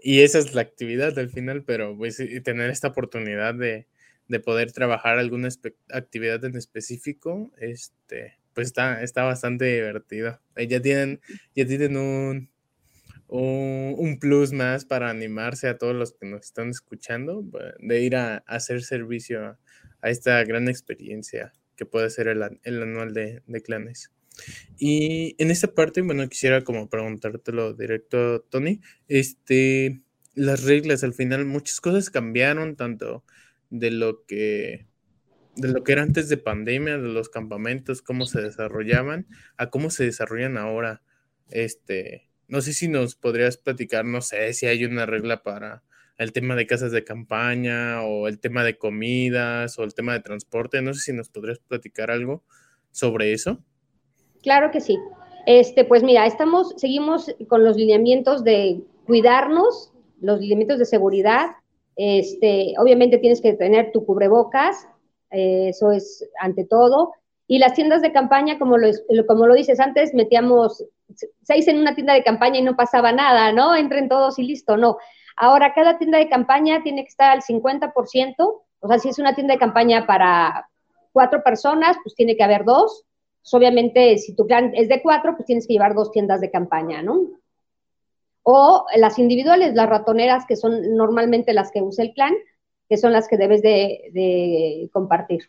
y esa es la actividad al final, pero pues tener esta oportunidad de, de poder trabajar alguna actividad en específico, este, pues está, está bastante divertido. Eh, ya tienen, ya tienen un, un, plus más para animarse a todos los que nos están escuchando, de ir a, hacer servicio a, esta gran experiencia que puede ser el, anual de, de, clanes. Y en esta parte, bueno, quisiera como preguntártelo directo, Tony, este, las reglas, al final muchas cosas cambiaron, tanto de lo que de lo que era antes de pandemia, de los campamentos, cómo se desarrollaban, a cómo se desarrollan ahora. Este, no sé si nos podrías platicar, no sé si hay una regla para el tema de casas de campaña o el tema de comidas o el tema de transporte. No sé si nos podrías platicar algo sobre eso. Claro que sí. Este, pues mira, estamos, seguimos con los lineamientos de cuidarnos, los lineamientos de seguridad, este, obviamente tienes que tener tu cubrebocas, eh, eso es ante todo. Y las tiendas de campaña, como lo, como lo dices antes, metíamos seis en una tienda de campaña y no pasaba nada, ¿no? Entren todos y listo, no. Ahora, cada tienda de campaña tiene que estar al 50%, o sea, si es una tienda de campaña para, cuatro personas, pues tiene que haber dos. Pues, obviamente, si tu clan es de cuatro, pues tienes que llevar dos tiendas de campaña, ¿no? O las individuales, las ratoneras, que son normalmente las que usa el clan, que son las que debes de, compartir.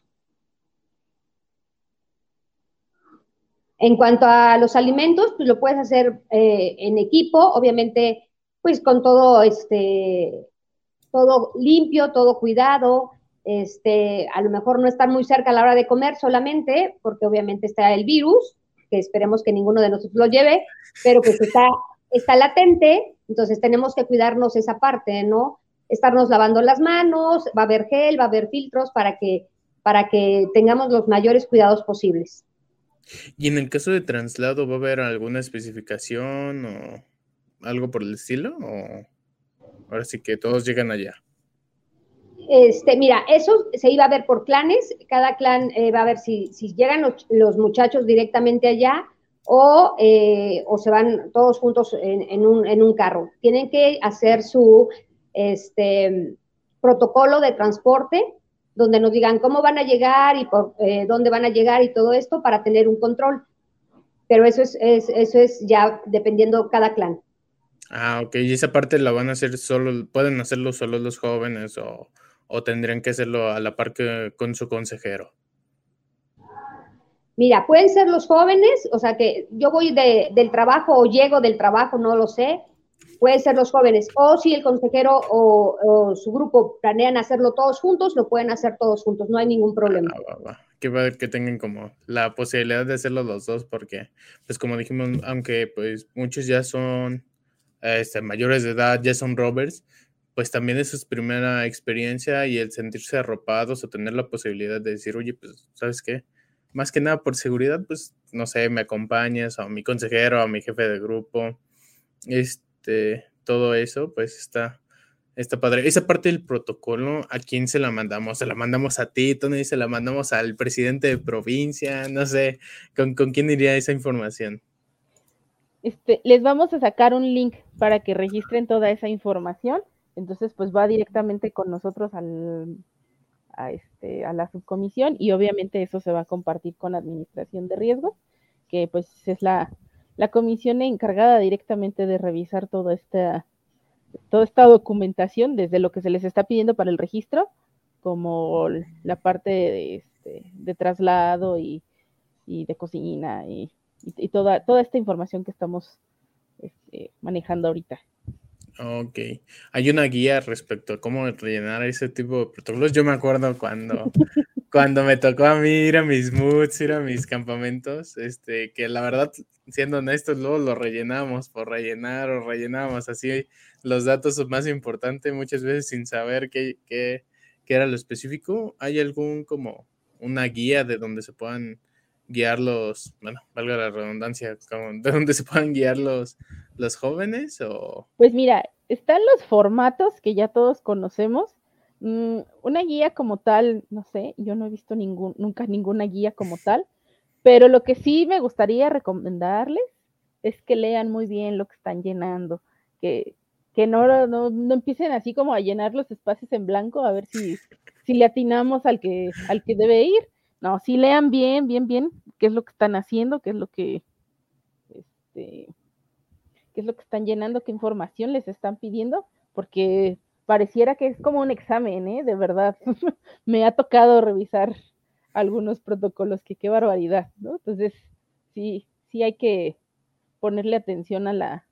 En cuanto a los alimentos, pues lo puedes hacer eh, en equipo, obviamente, pues con todo este, todo limpio, todo cuidado, este, a lo mejor no estar muy cerca a la hora de comer solamente, porque obviamente está el virus, que esperemos que ninguno de nosotros lo lleve, pero pues está, está latente, entonces tenemos que cuidarnos esa parte, ¿no? estarnos lavando las manos, va a haber gel, va a haber filtros para que, para que tengamos los mayores cuidados posibles. ¿Y en el caso de traslado va a haber alguna especificación o algo por el estilo? ¿O ahora sí que todos llegan allá? Este, mira, eso se iba a ver por clanes, cada clan eh, va a ver si, si llegan los, muchachos directamente allá o, eh, o, se van todos juntos en, en, un, en un carro. Tienen que hacer su este, protocolo de transporte, donde nos digan cómo van a llegar y por eh, dónde van a llegar y todo esto para tener un control. Pero eso es, eso es ya dependiendo cada clan. Ah, ok. Y esa parte la van a hacer solo, pueden hacerlo solo los jóvenes o, tendrían que hacerlo a la par que con su consejero. Mira, pueden ser los jóvenes, o sea que yo voy del trabajo o llego del trabajo, no lo sé, pueden ser los jóvenes, o si el consejero o, su grupo planean hacerlo todos juntos, lo pueden hacer todos juntos, no hay ningún problema. Ah, que va que tengan como la posibilidad de hacerlo los dos, porque, pues como dijimos, aunque pues muchos ya son este, mayores de edad, ya son rovers, pues también es su primera experiencia y el sentirse arropados o tener la posibilidad de decir, oye, pues, ¿sabes qué? Más que nada por seguridad, pues, no sé, me acompañas, o mi consejero, o mi jefe de grupo, este este, todo eso, pues está, está padre. Esa parte del protocolo, ¿a quién se la mandamos? ¿Se la mandamos a ti, Tony? ¿Se la mandamos al presidente de provincia? No sé, ¿con, quién iría esa información? Este, les vamos a sacar un link para que registren toda esa información. Entonces, pues va directamente con nosotros al, a, este, a la subcomisión y obviamente eso se va a compartir con administración de riesgos, que pues es la, la comisión encargada directamente de revisar toda esta, toda esta documentación, desde lo que se les está pidiendo para el registro, como la parte de, este, traslado y, de cocina y, toda, toda esta información que estamos este, manejando ahorita. Ok. Hay una guía respecto a cómo rellenar ese tipo de protocolos. Yo me acuerdo cuando, cuando me tocó a mí ir a mis moods, ir a mis campamentos, este, que la verdad, siendo honestos, luego lo rellenamos por rellenar o rellenamos así los datos más importantes, muchas veces sin saber qué, qué, qué era lo específico. ¿Hay algún como una guía de donde se puedan guiar los, bueno, valga la redundancia, de donde se puedan guiar los, los jóvenes? O... Pues mira, están los formatos que ya todos conocemos. Mm, una guía como tal, no sé, yo no he visto ningún, nunca ninguna guía como tal, pero lo que sí me gustaría recomendarles es que lean muy bien lo que están llenando, que, que no, no, no, empiecen así como a llenar los espacios en blanco a ver si, si le atinamos al que, al que debe ir. No, sí lean bien, bien, bien qué es lo que están haciendo, qué es lo que, este, qué es lo que están llenando, qué información les están pidiendo, porque pareciera que es como un examen, ¿eh? De verdad. Me ha tocado revisar algunos protocolos que qué barbaridad, ¿no? Entonces, sí, sí hay que ponerle atención a la...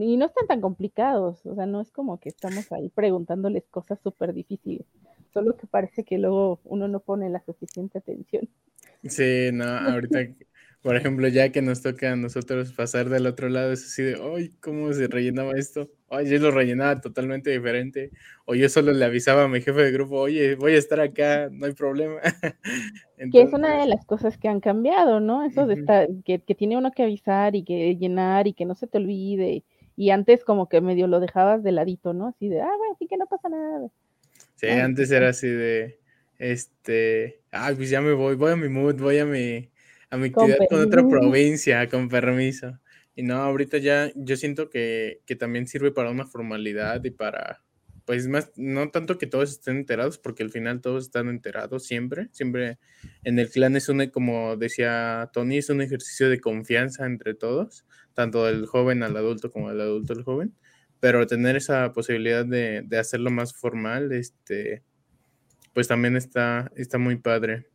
y no están tan complicados, o sea, no es como que estamos ahí preguntándoles cosas súper difíciles, solo que parece que luego uno no pone la suficiente atención. Sí, no, ahorita por ejemplo, ya que nos toca a nosotros pasar del otro lado, es así de, ay, ¿cómo se rellenaba esto? Ay, yo lo rellenaba totalmente diferente. O yo solo le avisaba a mi jefe de grupo, oye, voy a estar acá, no hay problema. que es una de las cosas que han cambiado, ¿no? Eso de estar, que, tiene uno que avisar y que llenar y que no se te olvide. Y antes como que medio lo dejabas de ladito, ¿no? Así de, ah, bueno, sí que no pasa nada. Sí, antes era así de, este, ah, pues ya me voy, voy a mi mood, voy a mi a mi actividad con, otra provincia, con permiso. Y no, ahorita ya yo siento que, también sirve para una formalidad y para, pues más, no tanto que todos estén enterados, porque al final todos están enterados siempre, siempre en el clan es un, como decía Tony, es un ejercicio de confianza entre todos, tanto del joven al adulto como del adulto al joven, pero tener esa posibilidad de, de hacerlo más formal, este, pues también está, está muy padre.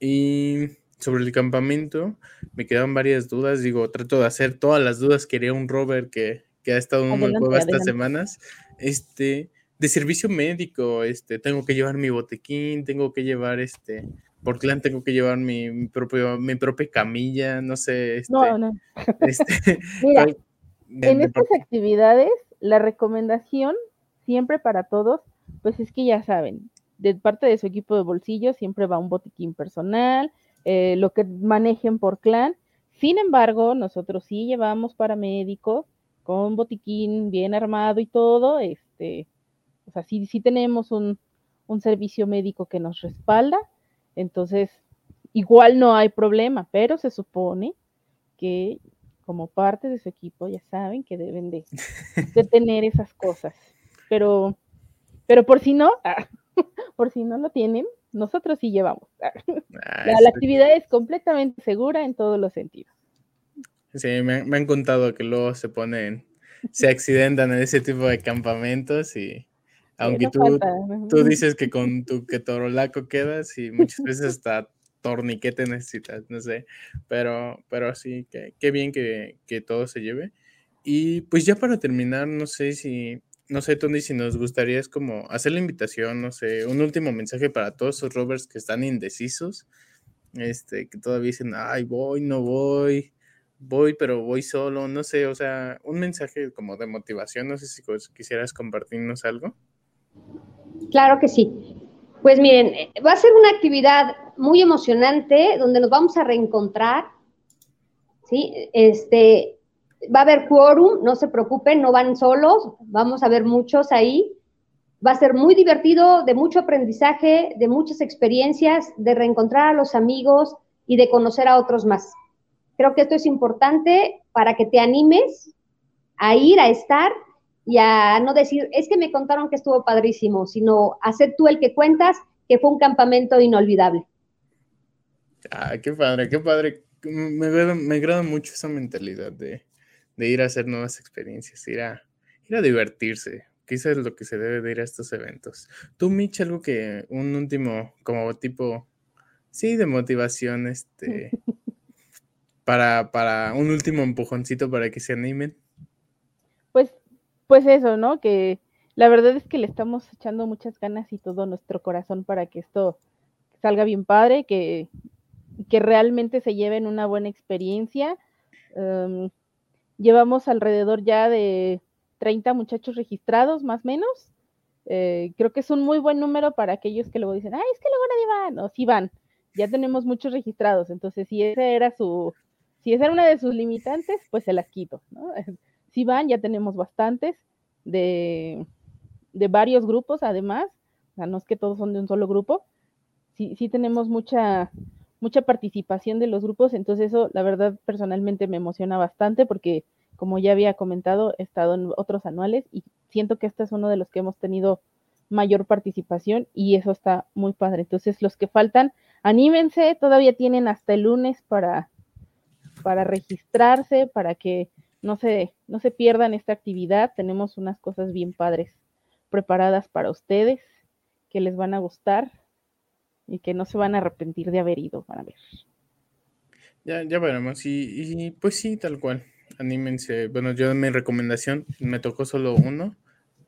Y sobre el campamento, me quedan varias dudas. Digo, trato de hacer todas las dudas que haría un rover que, que ha estado en una cueva estas semanas. Este, de servicio médico, este, tengo que llevar mi botequín, tengo que llevar este, por clan tengo que llevar mi, propio, mi propia camilla, no sé. Este, no, no. Este, Mira, en estas actividades, la recomendación siempre para todos, pues es que ya saben, de parte de su equipo de bolsillo siempre va un botiquín personal, eh, lo que manejen por clan. Sin embargo, nosotros sí llevamos paramédicos con botiquín bien armado y todo, este, o sea, sí, sí tenemos un, un servicio médico que nos respalda, entonces igual no hay problema, pero se supone que como parte de su equipo ya saben que deben de, de tener esas cosas, pero, pero por si no, por si no lo tienen, nosotros sí llevamos. Ah, la, actividad es completamente segura en todos los sentidos. Sí, me, han contado que luego se ponen, se accidentan en ese tipo de campamentos y aunque tú, tú dices que con tu que torolaco quedas y muchas veces hasta torniquete necesitas, no sé, pero, pero sí, que, qué bien que, que todo se lleve. Y pues ya para terminar, no sé si no sé, Tony, si nos gustaría es como hacer la invitación, no sé, un último mensaje para todos esos rovers que están indecisos, este, que todavía dicen, ay, voy, no voy, voy, pero voy solo, no sé, o sea, un mensaje como de motivación, no sé si quisieras compartirnos algo. Claro que sí. Pues miren, va a ser una actividad muy emocionante donde nos vamos a reencontrar, ¿sí? Este, va a haber quórum, no se preocupen, no van solos, vamos a ver muchos ahí. Va a ser muy divertido, de mucho aprendizaje, de muchas experiencias, de reencontrar a los amigos y de conocer a otros más. Creo que esto es importante para que te animes a ir, a estar y a no decir, es que me contaron que estuvo padrísimo, sino a ser tú el que cuentas que fue un campamento inolvidable. Ah, qué padre, qué padre. Me, me agrada mucho esa mentalidad de, de ir a hacer nuevas experiencias, ir a, ir a divertirse. Quizás es lo que se debe de ir a estos eventos. Tú, Mitch, algo que un último, como tipo, sí, de motivación, este, para, para un último empujoncito para que se animen. Pues, eso, ¿no? Que la verdad es que le estamos echando muchas ganas y todo nuestro corazón para que esto salga bien padre, que, que realmente se lleven una buena experiencia. Em, Llevamos alrededor ya de 30 muchachos registrados, más o menos. Eh, creo que es un muy buen número para aquellos que luego dicen, ay, es que luego nadie va. No, sí van. Ya tenemos muchos registrados. Entonces, si esa era su, si esa era una de sus limitantes, pues se las quito. ¿no? Si van, ya tenemos bastantes de, de varios grupos, además. No es que todos son de un solo grupo. Sí, sí tenemos mucha, mucha participación de los grupos, entonces eso la verdad personalmente me emociona bastante porque como ya había comentado, he estado en otros anuales y siento que este es uno de los que hemos tenido mayor participación y eso está muy padre. Entonces los que faltan, anímense, todavía tienen hasta el lunes para, para registrarse, para que no se, no se pierdan esta actividad. Tenemos unas cosas bien padres preparadas para ustedes que les van a gustar y que no se van a arrepentir de haber ido para ver. Ya, ya veremos. Y, pues sí, tal cual. Anímense. Bueno, yo mi recomendación me tocó solo uno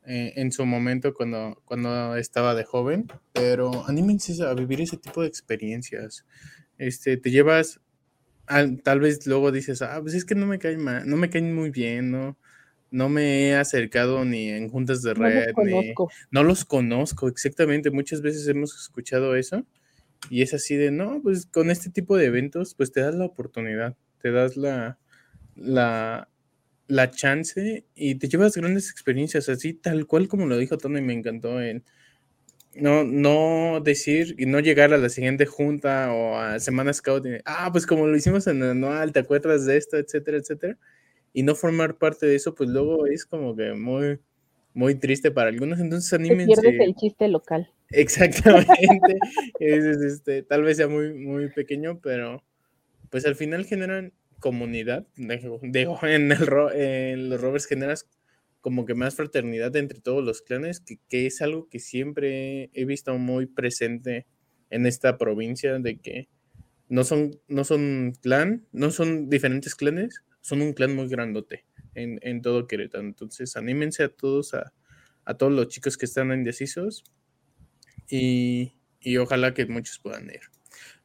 eh, en su momento cuando, cuando estaba de joven, pero anímense a vivir ese tipo de experiencias. Este, te llevas, tal vez luego dices, ah, pues es que no me caen mal, no me caen muy bien, ¿no? no me he acercado ni en juntas de red, no los, ni, no los conozco exactamente. Muchas veces hemos escuchado eso y es así de, no, pues con este tipo de eventos, pues te das la oportunidad, te das la, la, la chance y te llevas grandes experiencias, así tal cual como lo dijo Tony, me encantó el no, no decir y no llegar a la siguiente junta o a Semana Scout y, ah, pues como lo hicimos en el anual, ¿te acuerdas de esto, etcétera, etcétera? y no formar parte de eso, pues luego es como que muy, muy triste para algunos, entonces Te anímense. pierdes el chiste local. Exactamente. Es, es, este, tal vez sea muy, muy pequeño, pero pues al final generan comunidad. Dejo en, el, en los rovers generas como que más fraternidad entre todos los clanes, que, que es algo que siempre he visto muy presente en esta provincia, de que no son, no son clan, no son diferentes clanes, son un clan muy grandote en, en todo Querétaro. Entonces, anímense a todos, a, a todos los chicos que están indecisos y, y ojalá que muchos puedan ir.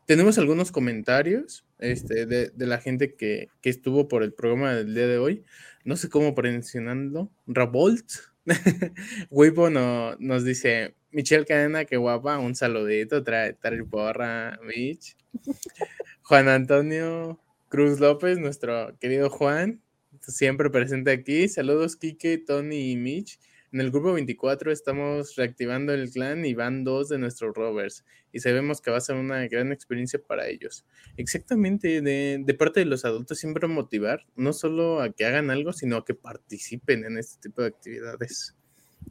Tenemos algunos comentarios este, de, de la gente que, que estuvo por el programa del día de hoy. No sé cómo pronunciarlo. Rabolt. Weibo no, nos dice, Michelle Cadena, qué guapa, un saludito, trae, trae porra, Mitch. Juan Antonio Cruz López, nuestro querido Juan, siempre presente aquí. Saludos, Kike, Tony y Mitch. En el grupo 24 estamos reactivando el clan y van dos de nuestros rovers y sabemos que va a ser una gran experiencia para ellos. Exactamente, de, de parte de los adultos siempre motivar, no solo a que hagan algo, sino a que participen en este tipo de actividades.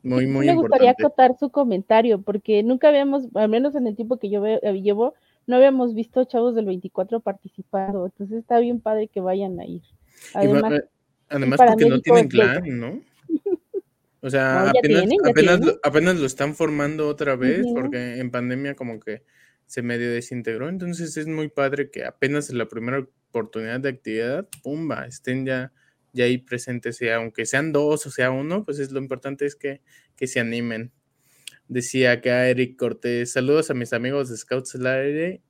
Muy, muy Me gustaría acotar su comentario, porque nunca habíamos, al menos en el tiempo que yo eh, llevo, no habíamos visto chavos del 24 participando. Entonces está bien padre que vayan a ir. Y va- Además, eh, además porque no tienen clan, ¿no? O sea, No, apenas, tienen, apenas, lo, apenas lo están formando otra vez porque en pandemia como que se medio desintegró. Entonces es muy padre que apenas en la primera oportunidad de actividad, pumba, estén ya, ya ahí presentes. Y aunque sean dos o sea uno, pues es lo importante es que, que se animen. Decía acá Eric Cortés, saludos a mis amigos de Scouts al aire,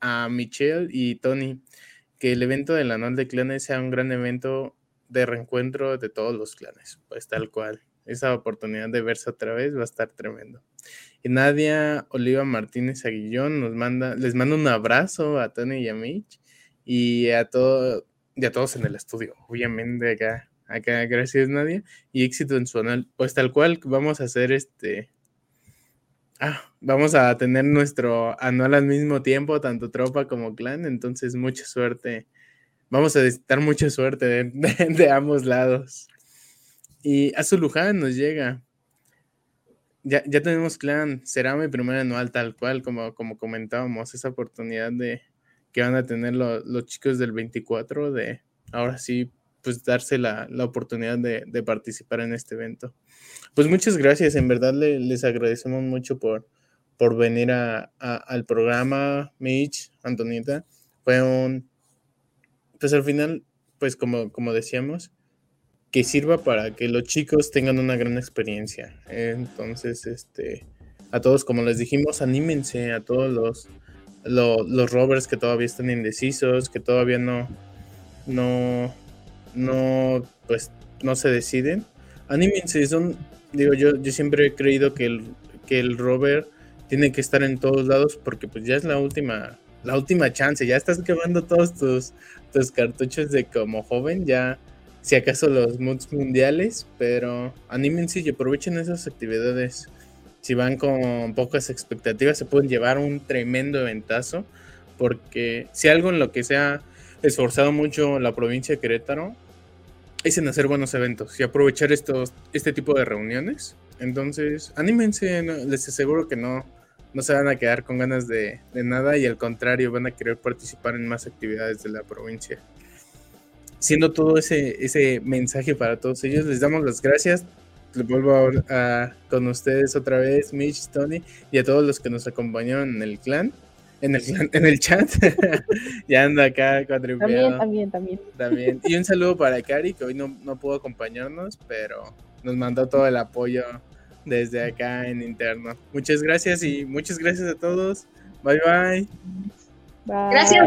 a Michelle y Tony, que el evento del anual de clanes sea un gran evento de reencuentro de todos los clanes, pues tal cual. Esa oportunidad de verse otra vez va a estar tremendo. Y Nadia Oliva Martínez Aguillón nos manda, les manda un abrazo a Tony y a Mitch y a todo, y a todos en el estudio, obviamente acá, acá, gracias Nadia, y éxito en su anual. Pues tal cual vamos a hacer este, ah, vamos a tener nuestro anual al mismo tiempo, tanto tropa como clan, entonces mucha suerte. Vamos a necesitar mucha suerte de ambos lados. Y Azul Luján nos llega. Ya, ya tenemos clan, será mi primer anual tal cual, como, como comentábamos, esa oportunidad de que van a tener lo- los chicos del 24 de ahora sí, pues darse la, la oportunidad de, de participar en este evento. Pues muchas gracias, en verdad le- les agradecemos mucho por, por venir a- a- al programa, Mitch, Antonieta. Fue un, pues al final, pues como, como decíamos, que sirva para que los chicos tengan una gran experiencia. Entonces, este, a todos, como les dijimos, anímense a todos los, lo- los rovers que todavía están indecisos, que todavía no, no, no, pues, no se deciden. Anímense, son, digo, yo, yo siempre he creído que el, que el rover tiene que estar en todos lados porque pues ya es la última, la última chance, ya estás quemando todos tus, tus cartuchos de como joven, ya si acaso los moods mundiales, pero anímense y aprovechen esas actividades. Si van con pocas expectativas, se pueden llevar un tremendo eventazo, porque si algo en lo que se ha esforzado mucho la provincia de Querétaro es en hacer buenos eventos y aprovechar estos, este tipo de reuniones. Entonces, anímense, les aseguro que no, no se van a quedar con ganas de, de nada y al contrario, van a querer participar en más actividades de la provincia siendo todo ese, ese mensaje para todos ellos, les damos las gracias. Les vuelvo a, a- con ustedes otra vez, Mitch, Tony, y a todos los que nos acompañaron en el clan, en el clan, en el chat. ya anda acá También, cuatripeado también, también. también. Y un saludo para Cari, que hoy no, no pudo acompañarnos, pero nos mandó todo el apoyo desde acá en interno. Muchas gracias y muchas gracias a todos. Bye bye. Bye. Gracias.